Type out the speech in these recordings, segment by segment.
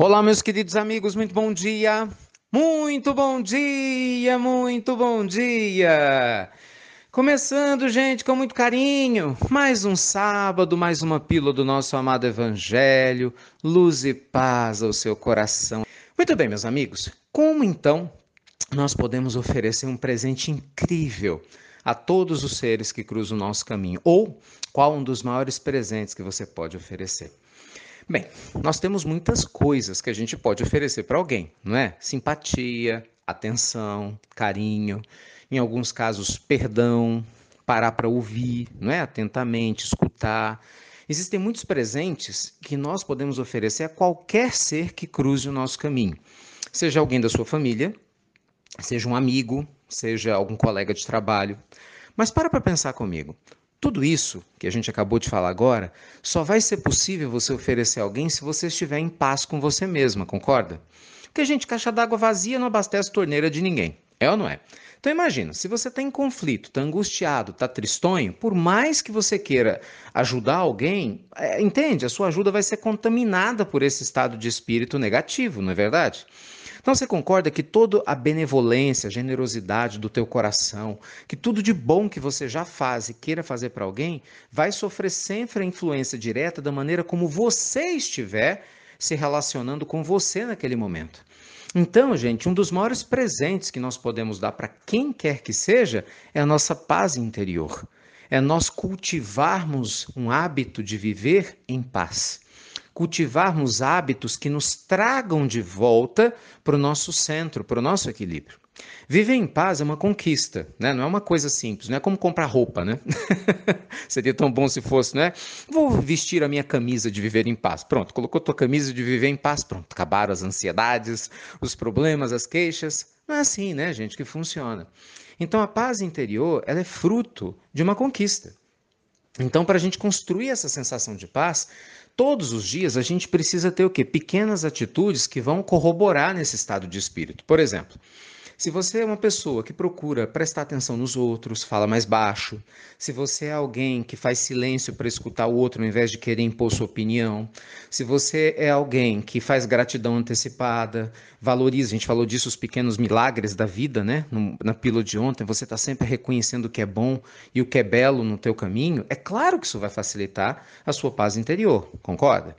Olá, meus queridos amigos, muito bom dia. Muito bom dia, muito bom dia. Começando, gente, com muito carinho, mais um sábado, mais uma pílula do nosso amado Evangelho, luz e paz ao seu coração. Muito bem, meus amigos, como então nós podemos oferecer um presente incrível a todos os seres que cruzam o nosso caminho? Ou qual um dos maiores presentes que você pode oferecer? Bem, nós temos muitas coisas que a gente pode oferecer para alguém, não é? Simpatia, atenção, carinho, em alguns casos, perdão, parar para ouvir, não é? Atentamente, escutar. Existem muitos presentes que nós podemos oferecer a qualquer ser que cruze o nosso caminho. Seja alguém da sua família, seja um amigo, seja algum colega de trabalho. Mas para para pensar comigo. Tudo isso que a gente acabou de falar agora só vai ser possível você oferecer a alguém se você estiver em paz com você mesma, concorda? Porque, gente, caixa d'água vazia não abastece torneira de ninguém. É ou não é? Então imagina, se você está em conflito, está angustiado, está tristonho, por mais que você queira ajudar alguém, é, entende? A sua ajuda vai ser contaminada por esse estado de espírito negativo, não é verdade? Então você concorda que toda a benevolência, a generosidade do teu coração, que tudo de bom que você já faz e queira fazer para alguém, vai sofrer sempre a influência direta da maneira como você estiver se relacionando com você naquele momento. Então, gente, um dos maiores presentes que nós podemos dar para quem quer que seja é a nossa paz interior. É nós cultivarmos um hábito de viver em paz cultivarmos hábitos que nos tragam de volta para o nosso centro, para o nosso equilíbrio. Viver em paz é uma conquista, né? não é uma coisa simples, não é como comprar roupa, né? Seria tão bom se fosse, né? Vou vestir a minha camisa de viver em paz. Pronto, colocou tua camisa de viver em paz, pronto, acabaram as ansiedades, os problemas, as queixas. Não é assim, né, gente, que funciona. Então a paz interior, ela é fruto de uma conquista. Então, para a gente construir essa sensação de paz, todos os dias a gente precisa ter o quê? Pequenas atitudes que vão corroborar nesse estado de espírito. Por exemplo, se você é uma pessoa que procura prestar atenção nos outros, fala mais baixo, se você é alguém que faz silêncio para escutar o outro ao invés de querer impor sua opinião, se você é alguém que faz gratidão antecipada, valoriza, a gente falou disso, os pequenos milagres da vida, né? Na pílula de ontem, você está sempre reconhecendo o que é bom e o que é belo no teu caminho, é claro que isso vai facilitar a sua paz interior, concorda?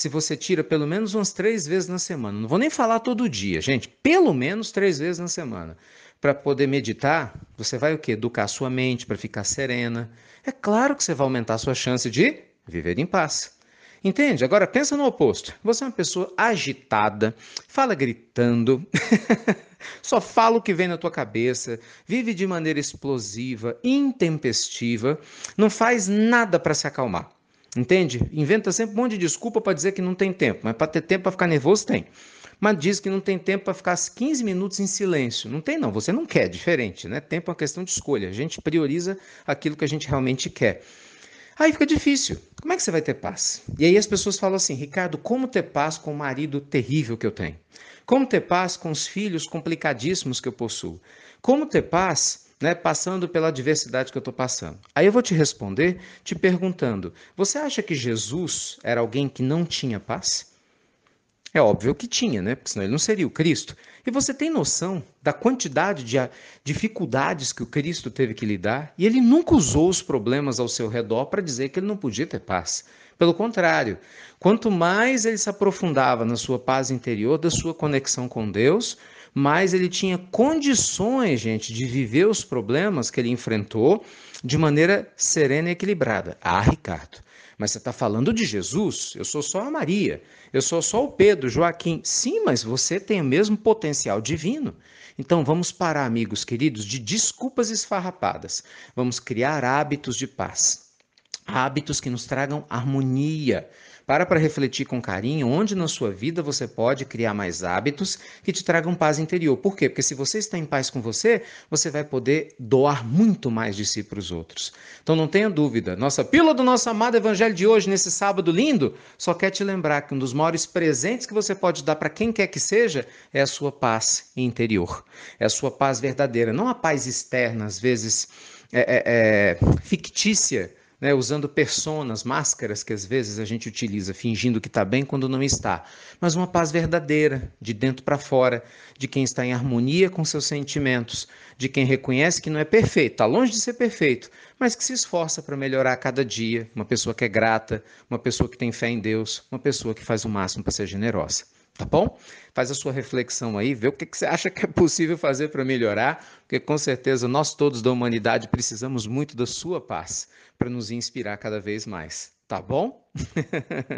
Se você tira pelo menos umas três vezes na semana, não vou nem falar todo dia, gente, pelo menos três vezes na semana, para poder meditar, você vai o quê? Educar a sua mente para ficar serena. É claro que você vai aumentar a sua chance de viver em paz. Entende? Agora pensa no oposto. Você é uma pessoa agitada, fala gritando, só fala o que vem na tua cabeça, vive de maneira explosiva, intempestiva, não faz nada para se acalmar. Entende? Inventa sempre um monte de desculpa para dizer que não tem tempo, mas para ter tempo para ficar nervoso tem. Mas diz que não tem tempo para ficar 15 minutos em silêncio. Não tem não, você não quer, diferente, né? Tempo é uma questão de escolha. A gente prioriza aquilo que a gente realmente quer. Aí fica difícil. Como é que você vai ter paz? E aí as pessoas falam assim, Ricardo, como ter paz com o marido terrível que eu tenho? Como ter paz com os filhos complicadíssimos que eu possuo? Como ter paz né, passando pela adversidade que eu estou passando. Aí eu vou te responder te perguntando: você acha que Jesus era alguém que não tinha paz? É óbvio que tinha, né? Porque senão ele não seria o Cristo. E você tem noção da quantidade de dificuldades que o Cristo teve que lidar? E ele nunca usou os problemas ao seu redor para dizer que ele não podia ter paz. Pelo contrário, quanto mais ele se aprofundava na sua paz interior, da sua conexão com Deus, mas ele tinha condições, gente, de viver os problemas que ele enfrentou de maneira serena e equilibrada. Ah, Ricardo, mas você está falando de Jesus? Eu sou só a Maria, eu sou só o Pedro, Joaquim. Sim, mas você tem o mesmo potencial divino. Então vamos parar, amigos queridos, de desculpas esfarrapadas. Vamos criar hábitos de paz. Hábitos que nos tragam harmonia, para para refletir com carinho onde na sua vida você pode criar mais hábitos que te tragam paz interior. Por quê? Porque se você está em paz com você, você vai poder doar muito mais de si para os outros. Então não tenha dúvida, nossa pílula do nosso amado evangelho de hoje, nesse sábado lindo, só quer te lembrar que um dos maiores presentes que você pode dar para quem quer que seja é a sua paz interior. É a sua paz verdadeira, não a paz externa, às vezes é, é, é fictícia né, usando personas, máscaras que às vezes a gente utiliza, fingindo que está bem quando não está, mas uma paz verdadeira, de dentro para fora, de quem está em harmonia com seus sentimentos, de quem reconhece que não é perfeito, está longe de ser perfeito, mas que se esforça para melhorar a cada dia, uma pessoa que é grata, uma pessoa que tem fé em Deus, uma pessoa que faz o máximo para ser generosa. Tá bom? Faz a sua reflexão aí, vê o que, que você acha que é possível fazer para melhorar, porque com certeza nós todos da humanidade precisamos muito da sua paz para nos inspirar cada vez mais. Tá bom?